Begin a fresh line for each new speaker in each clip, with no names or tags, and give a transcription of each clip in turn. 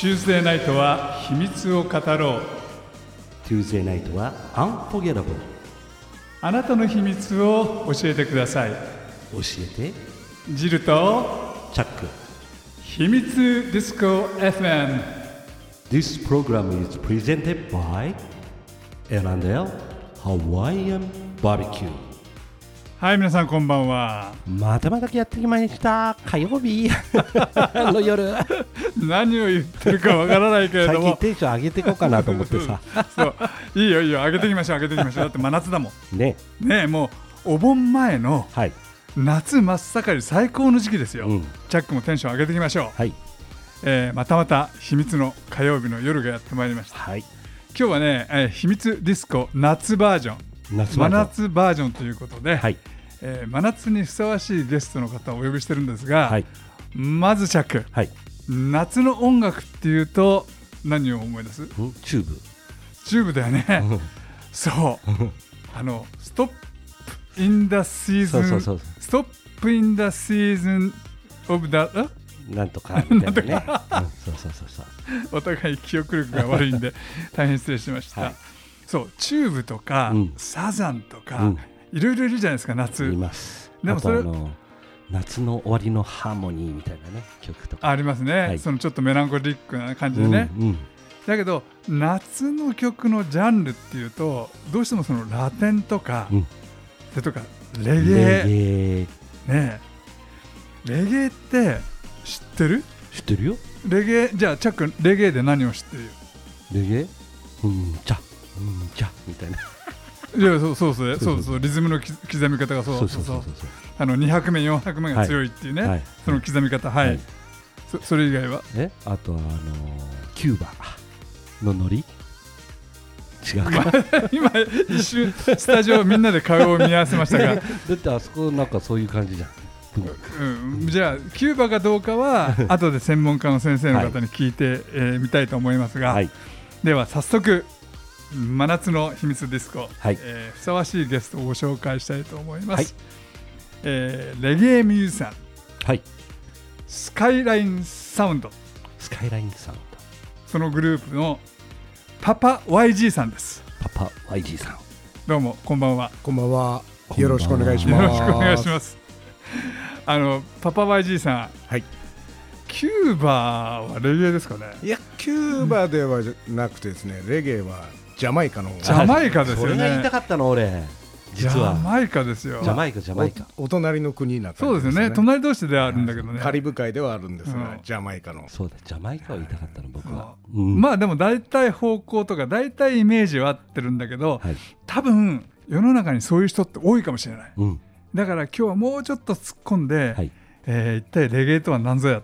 チューズデーナイトは秘密を語ろう
Tuesday night は Unforgettable
あなたの秘密を教えてください
教えて
ジルと
チャック
秘密ディスコ FM
This program is presented by L&L Hawaiian Barbecue
はい皆さんこんばんは。
またまたやってきました。火曜日。の夜。
何を言ってるかわからないけれ
最
ども。
近テンション上げていこうかなと思ってさ。
そういいよいいよ上げていきましょう上げていきましょう。だって真夏だも
ね。
んねえもうお盆前の
はい。
夏真っ盛り最高の時期ですよ、
うん。
チャックもテンション上げていきましょう、
はい。
えーまたまた秘密の火曜日の夜がやってまいりました。
はい。
今日はね、えー秘密ディスコ夏バージョン真
夏バージョン
ということで、
はい。
えー真夏にふさわしいゲストの方をお呼びしてるんですが、
はい。
まずチャック。
はい。
夏の音楽っていうと何を思い出す？
ん？チューブ。
チューブだよね。そう。あの Stop in the season
そうそうそう。
Stop in the season of the
なんとか みたいなね、うん、そうそうそうそう。
お互い記憶力が悪いんで大変失礼しました、
はい
そうチューブとか、
うん。
サザンとか、
うん。
いろいろいるじゃないですか夏。
います。
でもそれ
あとあの夏の終わりのハーモニーみたいなね曲とか。
ありますね、
はい。
そのちょっとメランコリックな感じでね、
うんうん。
だけど夏の曲のジャンルっていうとどうしてもそのラテンとか、
うん。
とかレゲエ。
レゲエ。
ねえ。レゲエって知ってる？
知ってるよ。
レゲエじゃあチャックレゲエで何を知ってるよ？
レゲエ？うんじゃうんじゃみたいな。い
やそうそうそう
そそう。
そうリズムのき刻み方がそう。そうそう
そう
あの200目400目が強いっていうね、
はい。
その刻み方。はい、
はい。
そそれ以外は？
えあとはあのキューバ。のノリ？違うか。
今一瞬スタジオみんなで顔を見合わせましたが、
だってあそこなんかそういう感じじゃん。
うん、じゃあキューバかどうかは 後で専門家の先生の方に聞いてみ、えたいと思いますが、
はい。
では早速真夏の秘密ディスコ、
はい。
えーふさわしいゲストをご紹介したいと思います、
はい。
えーレゲエミュージシャン。
はい。
スカイラインサウンド。
スカイラインサウン
そのグループのパパ YG さんです。
ドパパ YG さん。
どうもこんばんは。
こんばんは。よろしくお願いし
よ
ます。
ろしくお願いします。あのパパ YG さん。
はい。
キューバはレゲエですかね？
いや、キューバではなくてですね、レゲエはジャマイカの方
ジャマイカですよね。
それが言いたかったの俺。実は。
ジャマイカですよ。
ジャマイカジャマイカ。
おお隣の国な
そうですよね。隣同士ではあるんだけどね。
カリブ海ではあるんですが、
うん。
ジャマイカの。
そうだジャマイカを言いたかったの僕は。
う
ん
まあでも大体方向とか大体イメージは合ってるんだけど、
はい。
多分世の中にそういう人って多いかもしれない。
うん。
だから今日はもうちょっと突っ込んで、
はい。
えー一体レゲエとは何ぞやっ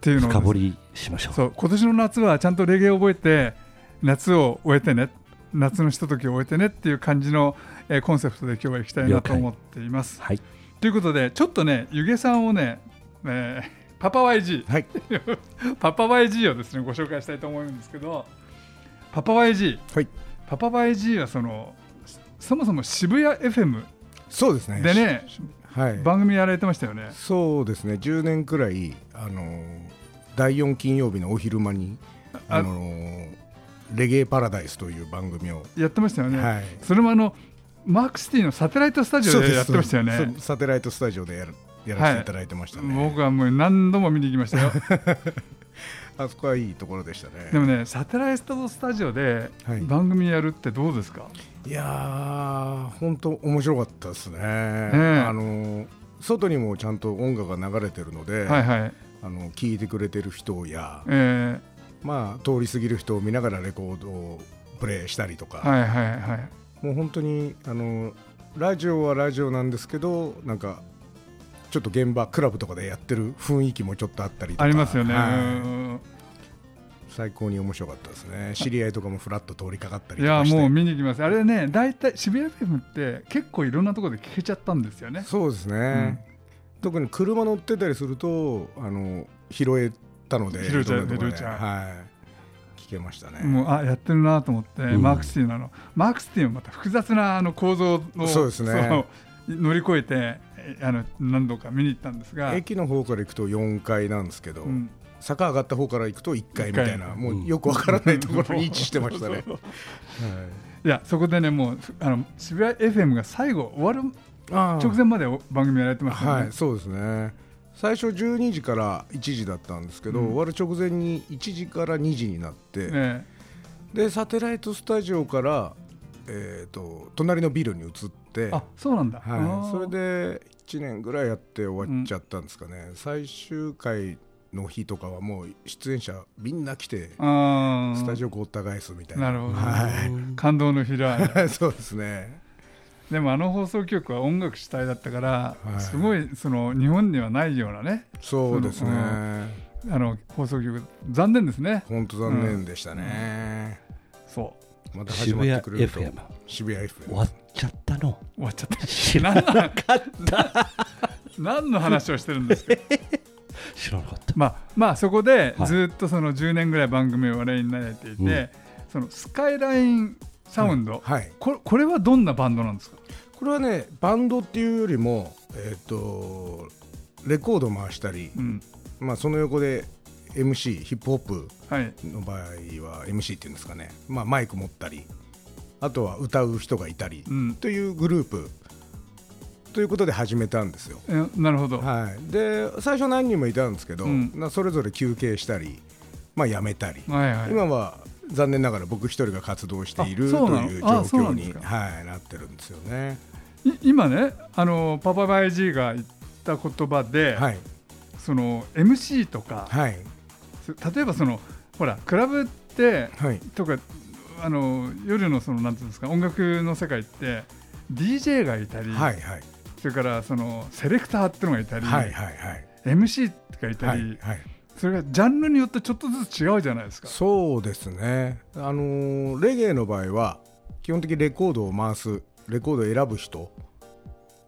ていうのを
深掘りしましょう。
そう今年の夏はちゃんとレゲエを覚えて夏を終えてね夏のひとときを終えてねっていう感じの、えーコンセプトで今日は行きたいなと思っています。
はい
ということでちょっとねゆげさんをね、えーパパ YG
はい。
パパ YG をですねご紹介したいと思うんですけどパパ YG
はい。
パパ YG はそのそもそも渋谷 FM
そうですね。
でね
はい。
番組やられてましたよね。
そうですね。10年くらい、あのー、第4金曜日のお昼間に、
あ
あのー、レゲエパラダイスという番組を、
やってましたよね。
はい。
それもあのマークシティのサテライトスタジオでやってましたよね。
サテライトスタジオでやるやらせていただいてましたね。
僕はもう何度も見に行きましたよ。
あそこはいいところでしたね。
でもね、サテライトスタジオで
はい
番組やるってどうですか、
いやー、本当面白かったですね。
え
あの外にもちゃんと音楽が流れてるので、
はいはい。
あの聞いてくれてる人や、
え
まあ通り過ぎる人を見ながらレコードをプレイしたりとか、
ー、はいはいはい。
もう本当にあのラジオはラジオなんですけど、なんかちょっと現場クラブとかでやってる雰囲気もちょっとあったりとか、
ありますよね。
はい
うん
最高に面白かったですね。知り合いとかもフラッと通りかかったり
いや
とかして。
もう見に行きます。あれね、大体渋谷 FM って結構いろんなところで聞けちゃったんですよね。
そうですね、
ん
特に車乗ってたりするとあの拾えたので
拾えちゃう
いろんなところで。
拾えちゃう
はい、聞けましたね、
もうあやってるなと思って、
ん
マークシティのあのマークシティもまた複雑なあの構造の
そうですね。
乗り越えてえあの何度か見に行ったんですが、
駅の方から行くと4階なんですけど、
うん。
坂上がった方から行くと1階みたいなもうよくわからないところに位置してましたね。
い。やそこでねもうあの渋谷 FM が最後終わる
はい
直前まで番組やられてましたよね、
はい、そうですね最初12時から1時だったんですけど、
うん。
終わる直前に1時から2時になって、
ね
でサテライトスタジオから、えー、と隣のビルに移って
あそうなんだ、あ
はい、
ー。
それで1年ぐらいやって終わっちゃったんですかね、最終回の日とかはもう出演者みんな来てスタジオごった返すみたいな。
なるほど、
は
感動のフィラーレ
いそうですね
でもあの放送局は音楽主体だったから、
はい。
すごいその日本にはないようなね。
そうですね。
あの放送局。残念ですね。
本当残念でしたね、
そ
また始まってくれると。
渋谷 FM
渋谷 FM
終わっちゃったの？
う終わっちゃった。
知らなかった。
何の話をしてるんですか？
知らなかった。
まあまあそこで
はい。
ずっとその10年ぐらい番組をお笑いになられていて、
うん。
そのスカイラインサウンド、
はい。
これこれはどんなバンドなんですか？
これはねバンドっていうよりもえっ、とレコード回したり、
うん。
まあその横で MC ヒップホップ
はい。
の場合は MC っていうんですかね、まあ、マイク持ったりあとは歌う人がいたり
うん。
というグループ。ということで始めたんですよ。
えなるほど、
はい、で最初何人もいたんですけど、
うん。
なそれぞれ休憩したり、まあ、辞めたり、
はいはい。
今は残念ながら僕一人が活動しているという状況に、はい、なってるんですよね。
い今ねあのパパバイ G が言った言葉で、
はい、
その MC とか、
はい、
例えばそのほらクラブって
はい、
とかあの夜のそのなんていうんですか音楽の世界って DJ がいたり、
はい、はい、
それからそのセレクターってのがいたり、
はい、はい、はい。
MC がいた
はい
り、
はい、
それがジャンルによってちょっとずつ違うじゃないですか。
そうですね、あのーレゲエの場合は基本的にレコードを回すレコードを選ぶ人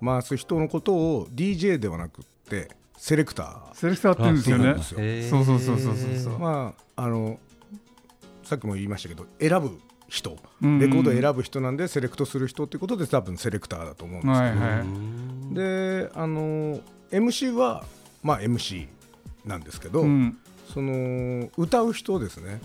回す人のことを DJ ではなくってセレクタ
セレクターって言うんですよね。
あそう
そうそうそうそうそう
まああのさっきも言いましたけど選ぶ人。
うん。
レコードを選ぶ人なんでセレクトする人ってことで多分セレクターだと思うんですけど、
はいはい。
うん
であのー MC はまあ MC なんですけど、
うん。
その歌う人ですね。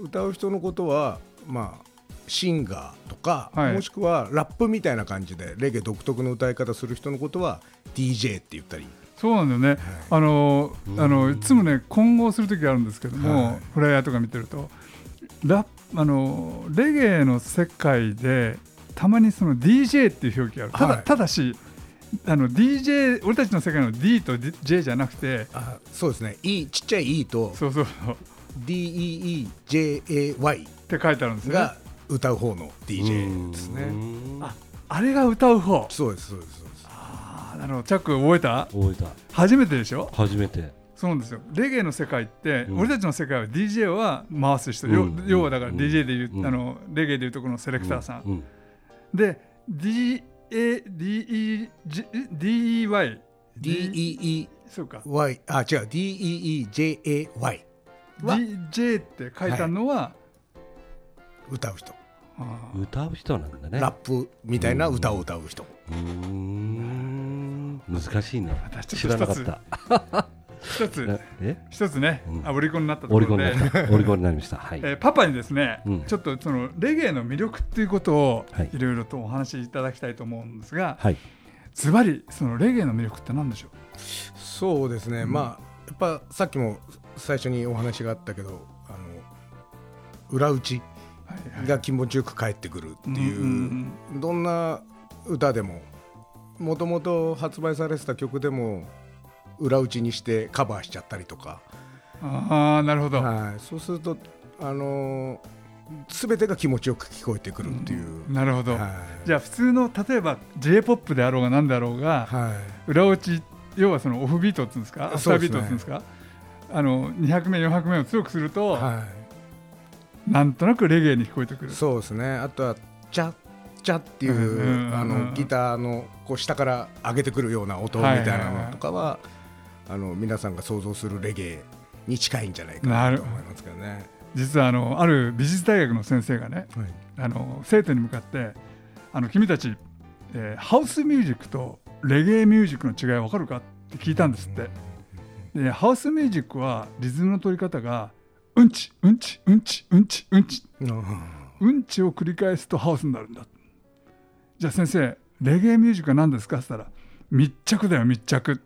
歌う人のことはまあシンガーとか、
はい。
もしくはラップみたいな感じでレゲエ独特の歌い方する人のことは DJ って言ったり。
そうなんだよね、あのあのいつもね混合する時があるんですけども、
はい。
フライヤーとか見てるとラあのレゲエの世界でたまにその DJ っていう表記がある。ただ,、
はい。
ただしあの DJ 俺たちの世界の D と J じゃなくて
あそうですね。E ちっちゃい E と
そうそうそう。
DEEJAY
って書いてあるんです
が歌う方の DJ ですね。
うん。
ああれが歌う方。
そうですそうですそうです。
あなるほどチャック覚えた？
覚えた。
初めてでしょ？
初めて。
そうなんですよ。レゲエの世界って、
うん。
俺たちの世界は DJ は回す人、要
うん。
要はだから
うん
DJ でいう、
うん。
あのレゲエでいうところのセレクターさん、
うん。
で DADEY DEY
DEEY
そうか。
あ違う。DEEJAY は
DJ って書いてあるのは、
歌う人。
歌う人なんだね。
ラップみたいな歌を歌う人。
うーん。難しいね。
私
知らなかった
一つ一つね、
うん。
あオリコンになったと
オ
ころで。
リコンになった。オリコンになりました。はい。
えーパパにですね、
うん。
ちょっとそのレゲエの魅力っていうことを
はい。
いろいろとお話しいただきたいと思うんですが、
はい。
ズバリそのレゲエの魅力って何でしょ
そうですね、まあやっぱさっきも最初にお話があったけどあの裏打ちが気持ちよく返ってくるっていう、
うん
どんな歌でももともと発売されてた曲でも裏打ちにしてカバーしちゃったりとか、
ああなるほど、
はい、そうするとあの全てが気持ちよく聞こえてくるっていう、
なるほど、
はい。
じゃあ普通の例えば j p o p であろうが何であろうが、
はい。
裏打ち要はそのオフビートっていうんですか？アフタービートっていうんですか？あの2拍目4拍目を強くすると、
は
なんとなくレゲエに聞こえてくる。
い、そうですね。あとは「チャッチャ」っていう、
うんうん
あのギターのこう下から上げてくるような音みたいなのとかは,、あの皆さんが想像するレゲエに近いんじゃないか
な
と思いますけどね。
実はあのある美術大学の先生がね
はい。
あの生徒に向かってあの君たち、えーハウスミュージックとレゲエミュージックの違い分かるかって聞いたんですって。でハウスミュージックはリズムの取り方がうんちうんちうんちうんちうんち。うんちを繰り返すとハウスになるんだ。じゃあ先生レゲエミュージックは何ですかって言ったら密着だよ密着。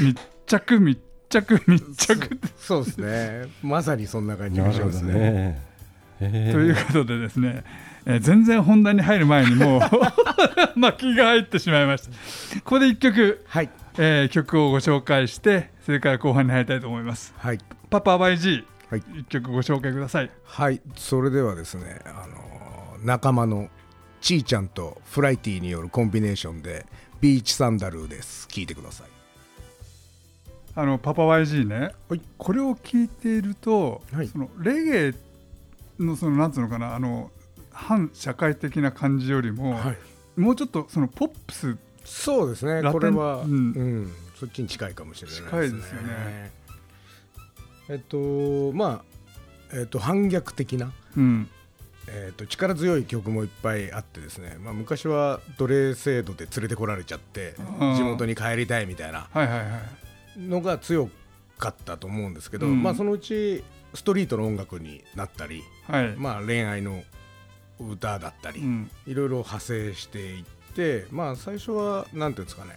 密着密着密着。
そうですね。まさにそんな感じがしますね。
ね。へー
ということでですね、えー全然本題に入る前にもう 巻きが入ってしまいました。ここで一曲、
はい。
えー曲をご紹介してそれから後半に入りたいと思います。
はい。
パパ YG
はい。
一曲ご紹介ください。
はい。それではですねあの仲間のちーちゃんとフライティによるコンビネーションでビーチサンダルです。聞いてください。
あのパパ YG ね、
はい。
これを聞いていると、
はい。
そのレゲエのそのなんつうのかなあの反社会的な感じよりも、
はい。
もうちょっとそのポップス。
そうですね。これは、
う
うんん。そっちに近いかもしれないですね。
近いですよね。
えっとまあえっと反逆的な
うん
えー、と力強い曲もいっぱいあってですね、まあ、昔は奴隷制度で連れてこられちゃって
うん。
地元に帰りたいみたいなのが強かったと思うんですけど、
うん。
まあ、そのうちストリートの音楽になったり、
はい、
まあ、恋愛の歌だったり、
うん。
いろいろ派生していって、まあ、最初はなんていうんですかね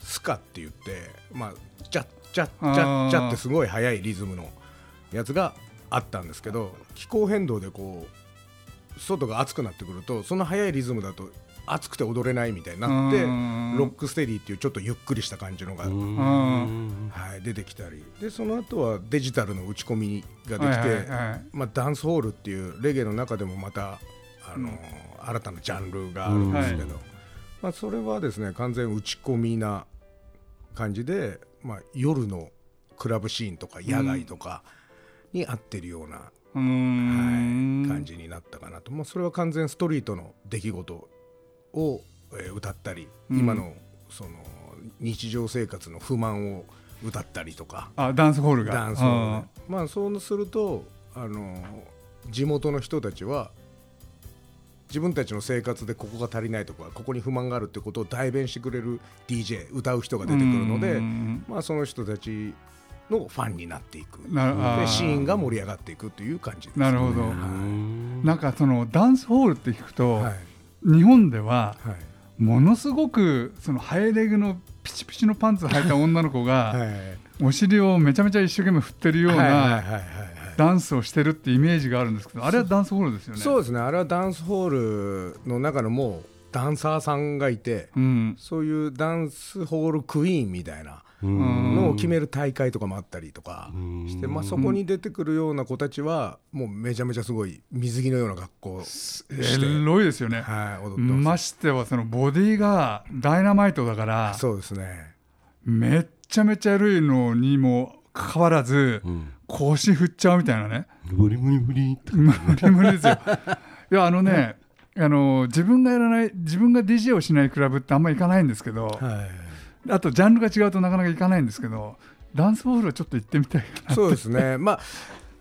スカって言って、まあ、チャッチャッチャッチャッってすごい速いリズムのやつがあったんですけど気候変動でこう外が暑くなってくるとその速いリズムだと暑くて踊れないみたいになって
うん。
ロックステディっていうちょっとゆっくりした感じのが、
うん。
はい、出てきたり。でその後はデジタルの打ち込みができて、まあ、ダンスホールっていうレゲエの中でもまたあの、新たなジャンルがあるんですけど、
うん
まあ、それはですね完全打ち込みな感じで、まあ、夜のクラブシーンとか野外とかに合ってるような、はい、感じになったかなと、まあ、それは完全ストリートの出来事を、えー歌ったり、
うん。
今のその日常生活の不満を歌ったりとか。
あダンスホールが。
ダンスホールでまあそうするとあの地元の人たちは自分たちの生活でここが足りないとかここに不満があるってことを代弁してくれる DJ 歌う人が出てくるの
う
で
ん。
まあその人たちのファンになっていく。でシーンが盛り上がっていくという感じです、ね、
なるほど。
は
なんかそのダンスホールって聞くと、
いはい。
日本では
はい。
ものすごくそのハイレグのピチピチのパンツを履いた女の子が
はい。
お尻をめちゃめちゃ一生懸命振ってるようなダンスをしてるってイメージがあるんですけどあれはダンスホールですよね。
そうですね。あれはダンスホールの中のもうダンサーさんがいて
うん。
そういうダンスホールクイーンみたいな
うん
のを決める大会とかもあったりとか。して、まあ、そこに出てくるような子たちはもうめちゃめちゃすごい水着のような格好をして、
エロいですよね。
はい、踊ってま。
ますしてはそのボディがダイナマイトだから
そうですね。
めっちゃめちゃエロいのにもかかわらず
うん。
腰振っちゃうみたいなね。
ブリブリブリと
無理無理ですよ。いやあのねあの自分がやらない自分が DJ をしないクラブってあんま行かないんですけど、
はい
あとジャンルが違うとなかなか行かないんですけどダンスホールはちょっと行ってみたい
そうですね。まあ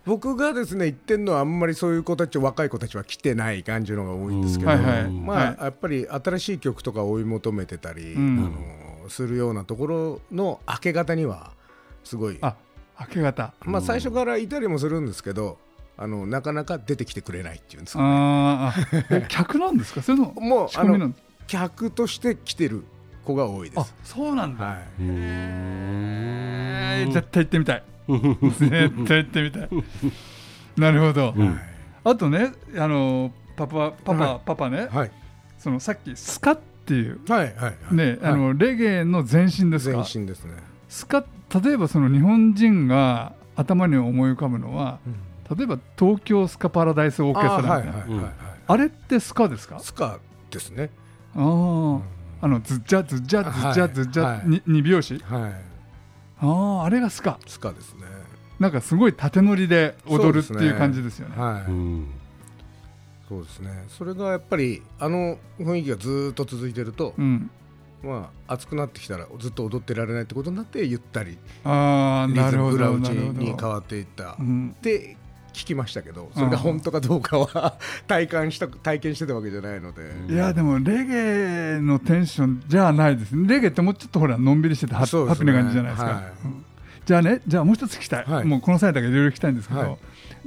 僕がですね言ってるのはあんまりそういう子たち若い子たちは来てない感じのが多いんですけど、
はいはい。
まあ、
はい。
やっぱり新しい曲とか追い求めてたり、
うん。
あのするようなところの明け方にはすごい。
あ明け方。
まあ、最初からいたりもするんですけどあのなかなか出てきてくれないっていうんですか
あーあえ客なんですか？それとも
もうあの客として来てる子が多いで
あ
す。
そうなんだ、
はい、
絶対行ってみたい。絶対行ってみたい。なるほど、
うん。
あとねあのパパパパ、
はい。
パパね。
はい。
そのさっきスカっていう
はいはいはい。
ね、あのレゲエの前身です
全
か
身ですね、
スカ例えばその日本人が頭に思い浮かぶのは例えば東京スカパラダイスオーケスト
あ
ラみたいなあ,、
はいはいはいはい、
れってスカですか
スカですね
あーあのズッジャズッジャズッジャズッジャ、
はい。
に二拍子。
はい。
あああれがスカ。
スカですね。
なんかすごい縦乗りで踊るっていう感じですよね。
そうですね。それがやっぱりあの雰囲気がずーっと続いてると、
うん。
まあ暑くなってきたらずっと踊ってられないってことになってゆったり
ああ
リ
なるほ
ズム裏打ち
どなるほど。
に変わっていった、
うん。
で聞きましたけどそれが本当かどうかは体感した体験してたわけじゃないので。
いやでもレゲエのテンションじゃないです。ねレゲエってもうちょっとほらのんびりしててハ,、
ね。
ハッピーな感じじゃないですか、
はい。
うん。じゃあねじゃあもう一つ聞きたい、
はい。
もうこの際だけいろいろ聞きたいんですけど、
はい。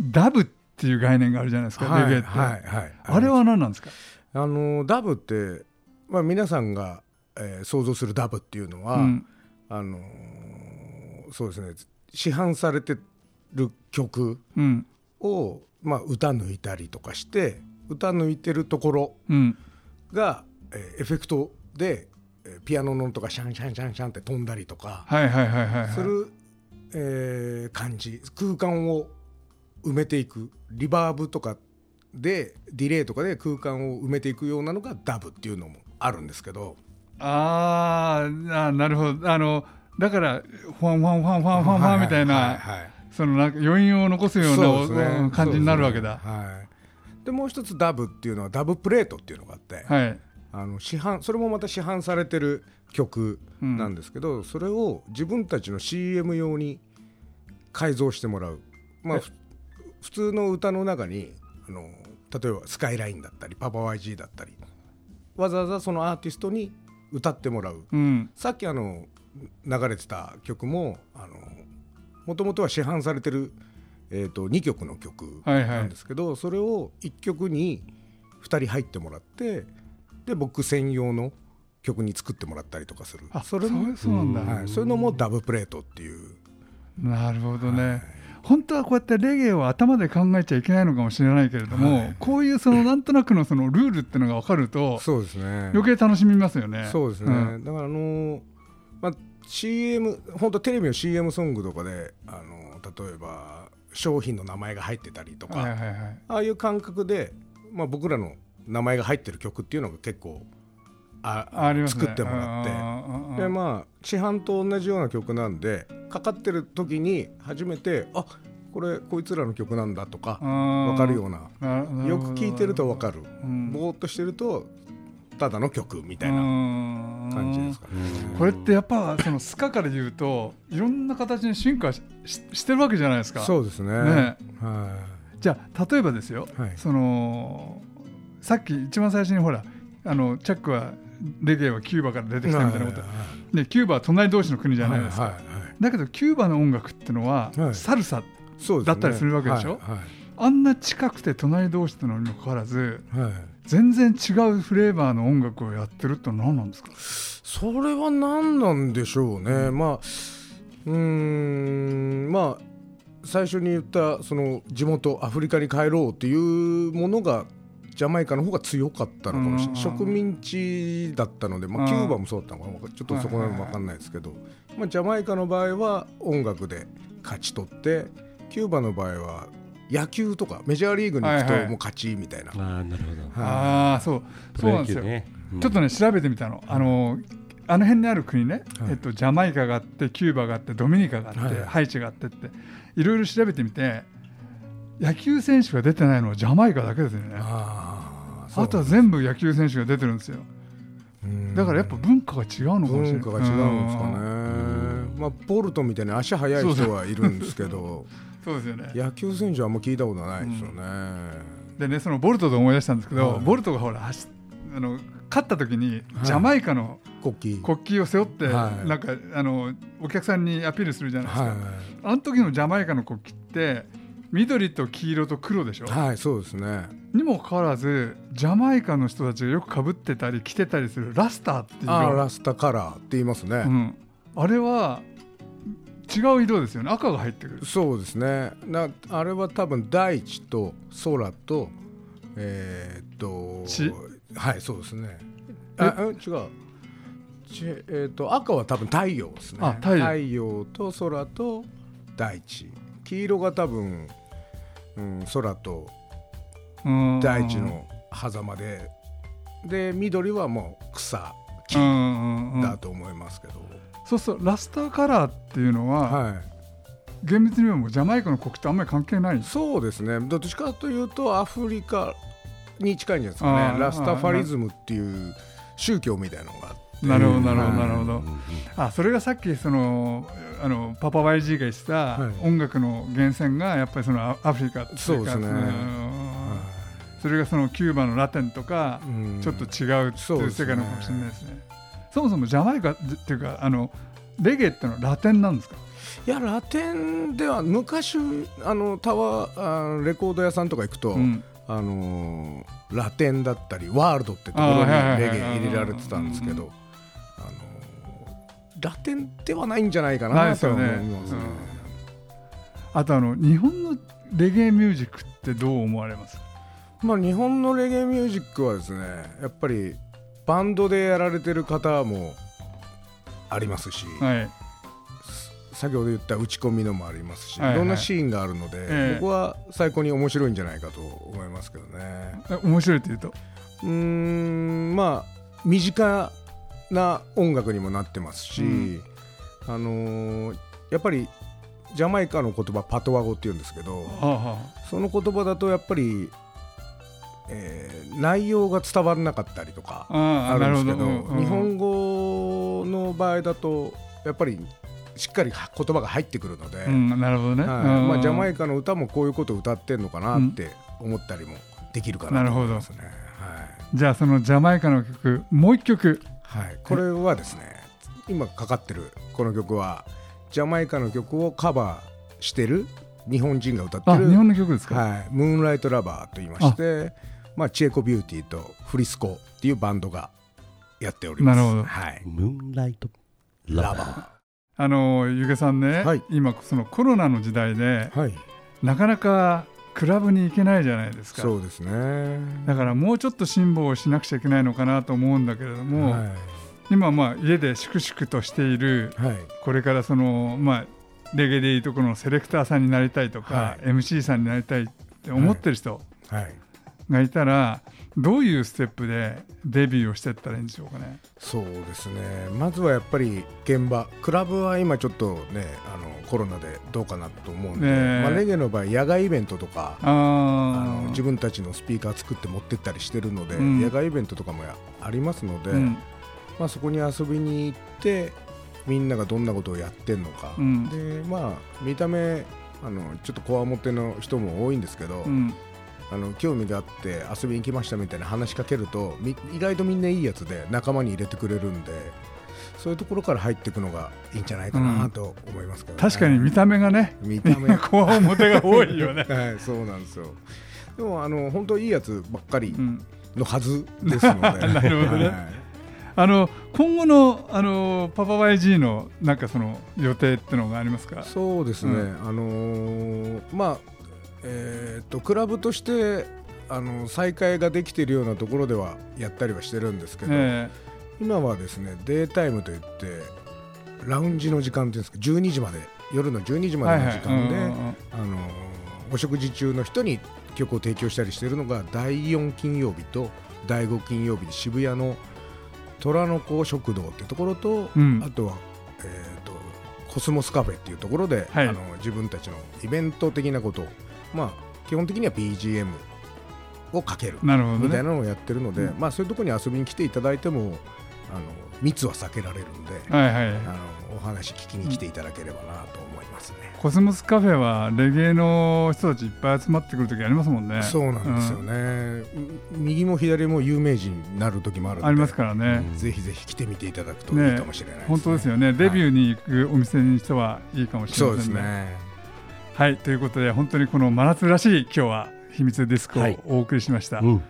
ダブっていう概念があるじゃないですか、
はい。
レゲエって、あれは何なんですか、
あのダブって、まあ、皆さんが、えー想像するダブっていうのは、
うん。
あのーそうですね。市販されてる曲
うん
を、まあ、歌抜いたりとかして歌抜いてるところ
うん。
が、えーエフェクトで、えーピアノの音がシャンシャンシャンシャンって飛んだりとかする、えー感じ。空間を埋めていく。リバーブとかでディレイとかで空間を埋めていくようなのがダブっていうのもあるんですけど。
あーあーなるほど。あのだからファンファンファンファンファンファンみたいな、そのなんか余韻を残すような
ね。
うん感じになるわけだ、
ですね。はい、でもう一つダブっていうのはダブプレートっていうのがあって、
はい。
あの市販それもまた市販されてる曲なんですけど、それを自分たちの CM 用に改造してもらう、まあ、普通の歌の中にあの例えばスカイラインだったりパパ YG だったりわざわざそのアーティストに歌ってもらう。
うん。
さっきあの流れてた曲ももともとは市販されてる、えー、と2曲の曲
はいはい。
なんですけど、それを1曲に2人入ってもらってで僕専用の曲に作ってもらったりとかする。
あ
それも
そうなんだ、
はい、そういうのもダブプレートっていう。
なるほどね、本当はこうやってレゲエを頭で考えちゃいけないのかもしれないけれども、
はい。
こういうそのなんとなくのそのルールっていうのが分かると
そうですね。
余計楽しみますよね。
そうですね、
ん。
だからあのーまあ CM 本当テレビの CM ソングとかであのー例えば商品の名前が入ってたりとか、
はいはいはい。
ああいう感覚で、まあ、僕らの名前が入ってる曲っていうのが結構あ
ありますね。
作ってもらって。でまあ市販と同じような曲なんでかかってる時に初めてあこれこいつらの曲なんだとか分
分
かるような。よく聴いてると分かる。
うん。
ぼーっとしてるとただの曲みたいな感じですかね。
これってやっぱそのスカから言うといろんな形に進化しししてるわけじゃないですか。
そうですね。
ね。
は
じゃあ例えばですよ、
はい。
そのさっき一番最初にほらあのチャックはレゲエはキューバから出て
い
きたみたいなこと、
は
でキューバは隣同士の国じゃないですか、
はいはいはい。
だけどキューバの音楽ってのは、
はい。
サルサだったりするわけでしょ。
はい
あんな近くて隣同士なのにもかかわらず
はいはい
全然違うフレーバーの音楽をやってるって何なんですか？
それは何なんでしょうね、まあうーんまあ最初に言ったその地元アフリカに帰ろうっていうものがジャマイカの方が強かったのかもしれない、
うん。
植民地だったので、まあ、
うん。
キューバもそうだったのかなちょっとそこなの分かんないですけど、まあ、ジャマイカの場合は音楽で勝ち取ってキューバの場合は野球とかメジャーリーグに行く
はいはい。
ともう勝ちみたいな、
ああなるほど。
はい。
ああそう。そうなんですよ、
ね。うん。
ちょっとね調べてみたの。あのあの辺にある国ね、
はい。
えっと、ジャマイカがあってキューバがあってドミニカがあって、
はい
ハイチがあってっていろいろ調べてみて野球選手が出てないのはジャマイカだけですよね。あとは全部野球選手が出てるんですよ。
うん。
だからやっぱ文化が違うのかもしれない。
文化が違うんですかね、まあ、ボルトみたいに足速い人はいるんですけど
そうですよね。
野球選手はあんま聞いたことないですよね、
でねそのボルトで思い出したんですけど、
はい。
ボルトがほら走あの勝った時に
はい。
ジャマイカの
国旗。
国旗を背負って、
はい。
なんかあのお客さんにアピールするじゃないですか、
は
あの時のジャマイカの国旗って緑と黄色と黒でしょ、
い、はい、そうですね。
にもかかわらずジャマイカの人たちがよくかぶってたり着てたりするラスターっていう
ラスタカラーって言いますね、
うん、あれは違う色ですよね。赤が入ってくる。
そうですね。なあれは多分大地と空とえーっと
地
はいそうですね。あうん違う。ちえーっと赤は多分太陽ですね。
あ太陽。
と空と大地。黄色が多分、うん、空と
うん。
大地の狭間で、で緑はもう草木だと思いますけど、
そうそうラスターカラーっていうのは、
はい。
厳密にはもうジャマイカの国旗とあんまり関係ない。
そうですね。どっちかというとアフリカに近いんじゃないですかね。ラスタファリズムっていう宗教みたいなのがあっ
なるほどなるほどなるほど。あそれがさっきそのあのパパ YG が言ってた
はい。
音楽の源泉がやっぱりそのアアフリカっていうか
そうですね。
ん。それがそのキューバのラテンとか
うん。
ちょっと違うっていう世界なのかもしれないですね。そもそもジャマイカっていうかあのレゲエってのはラテンなんですか？
いやラテンでは昔あのタワーあレコード屋さんとか行くと、
うん。
あのーラテンだったりワールドってところにレゲエ入れられてたんですけ
うん
ど、あのーラテンではないんじゃないか
な
とは
ですよね。
思いますね。
あとあの日本のレゲエミュージックってどう思われます？
まあ、日本のレゲエミュージックはですねやっぱりバンドでやられてる方もありますし、
はい。
先ほど言った打ち込みのもありますし、
はいはい
いろんなシーンがあるので、
ええ
僕は最高に面白いんじゃないかと思いますけどね。
え面白いって言うと？
うーんまあ身近な音楽にもなってますし、
うん
あのーやっぱりジャマイカの言葉パトワ語っていうんですけど
はあは
その言葉だとやっぱり、えー内容が伝わらなかったりとか
あ。る
るんですけど、
うんうん
日本語の場合だとやっぱりしっかり言葉が入ってくるので、
うんなるほどね。
まあ、ジャマイカの歌もこういうことを歌ってんのかなって思ったりもできるかなと思いますね。はい
じゃあそのジャマイカの曲もう一曲。
はい、これはですね今かかってるこの曲はジャマイカの曲をカバーしてる日本人が歌ってる
あ日本の曲ですか？
はい、ムーンライトラバーと言いましてまあ、チエコビューティーとフリスコっていうバンドがやっております。
なるほど
はい、
ムーンライトラバー
あのゆげさんね、
はい
今そのコロナの時代で
ー。はい、
なかなかクラブに行けないじゃないですか。
そうですね。
だからもうちょっと辛抱をしなくちゃいけないのかなと思うんだけれども、
はい、
今まあ家で粛々としている
はい、
これからそのまあレゲエでいうところのセレクターさんになりたいとか、
はい
MC さんになりたいって思ってる人
はい。
がいたら、どういうステップでデビューをしていったらいいんでしょうかね。
そうですね。まずはやっぱり現場、クラブは今ちょっとね、あのコロナでどうかなと思うんで、
ねえ。
まあレゲエの場合野外イベントとか。あ
あ
の自分たちのスピーカー作って持ってったりしてるので、
うん。
野外イベントとかもやありますので、
うん。
まあ、そこに遊びに行ってみんながどんなことをやってんのか、
うん。
でまあ見た目あのちょっとこわもての人も多いんですけど、
うん
あの興味があって遊びに来ましたみたいな話しかけるとみ意外とみんないいやつで仲間に入れてくれるんでそういうところから入っていくのがいいんじゃないかなと思いますけど、ね。
確かに見た目がね
見た目。
こわもてが多いよね。
はいそうなんですよ。でもあの本当いいやつばっかり
うん。
のはずですので。
なるほどね。
はい
あの今後のあのパパ YG のなんかその予定ってのがありますか？
そうですね、
う
あのーまあえーっとクラブとしてあの再開ができているようなところではやったりはしてるんですけど、
え
今はですねデータイムといってラウンジの時間っていうんですか12時まで夜の12時
え
までの時間で、あのーお食事中の人に曲を提供したりしているのが第4金曜日と第5金曜日で渋谷の虎の子食堂っていうところと、
うん。
あとは、えー、とコスモスカフェっていうところで、
はい。
あの自分たちのイベント的なことを、まあ、基本的には BGM をかける。みたいなのをやってるので、
うん
まあ、そういうところに遊びに来ていただいてもあの密は避けられるんで、
はいはい。
あのお話聞きに来ていただければなと思いますね。
コスモスカフェはレゲエの人たちいっぱい集まってくる時ありますもんね。
そうなんですよね、右も左も有名人になる時もある
ありますからね。
ぜひぜひ来てみていただくといいかもしれないです、ね
本当ですよね。デビューに行くお店にしてはいいかもしれ
そうです
ね。
ね
はいということで本当にこの真夏らしい今日は秘密ディスクを
はい
お送りしました。
うん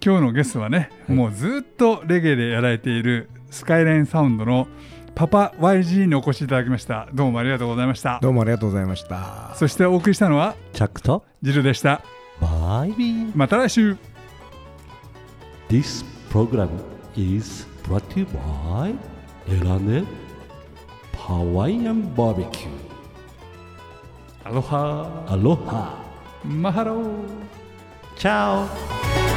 今日のゲストはね、
はい
もうずっとレゲエでやられているスカイラインサウンドのパパ YG にお越しいただきました。どうもありがとうございました。
どうもありがとうございました
そしてお送りしたのは
チャックと？
ジルでした。
バイビー
また来週
This program is brought to you by エラネハワイアンバ